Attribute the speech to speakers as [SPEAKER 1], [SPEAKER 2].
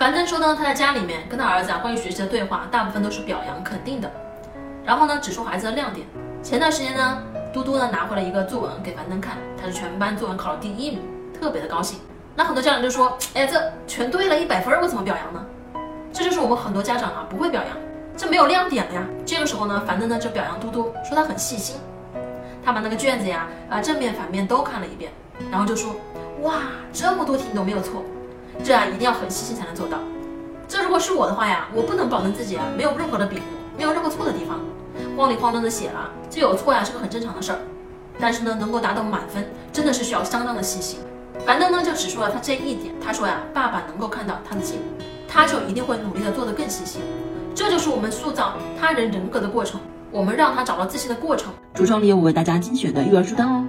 [SPEAKER 1] 樊登说呢，他在家里面跟他儿子啊关于学习的对话，大部分都是表扬肯定的，然后呢指出孩子的亮点。前段时间呢，嘟嘟呢拿回了一个作文给樊登看，他是全班作文考了第一名，特别的高兴。那很多家长就说，哎，这全对了一百分，我怎么表扬呢？这就是我们很多家长啊不会表扬，这没有亮点了呀。这个时候呢，樊登呢就表扬嘟嘟，说他很细心，他把那个卷子呀啊正面反面都看了一遍，然后就说，哇，这么多题你都没有错。这啊一定要很细心才能做到。这如果是我的话呀，我不能保证自己啊没有任何的笔误，没有任何错的地方，慌里慌张的写了，这有错呀是个很正常的事儿。但是呢，能够达到满分，真的是需要相当的细心。樊登呢就指出了他这一点，他说呀，爸爸能够看到他的进步，他就一定会努力的做得更细心。这就是我们塑造他人人格的过程，我们让他找到自信的过程。
[SPEAKER 2] 橱窗里有我为大家精选的育儿书单哦。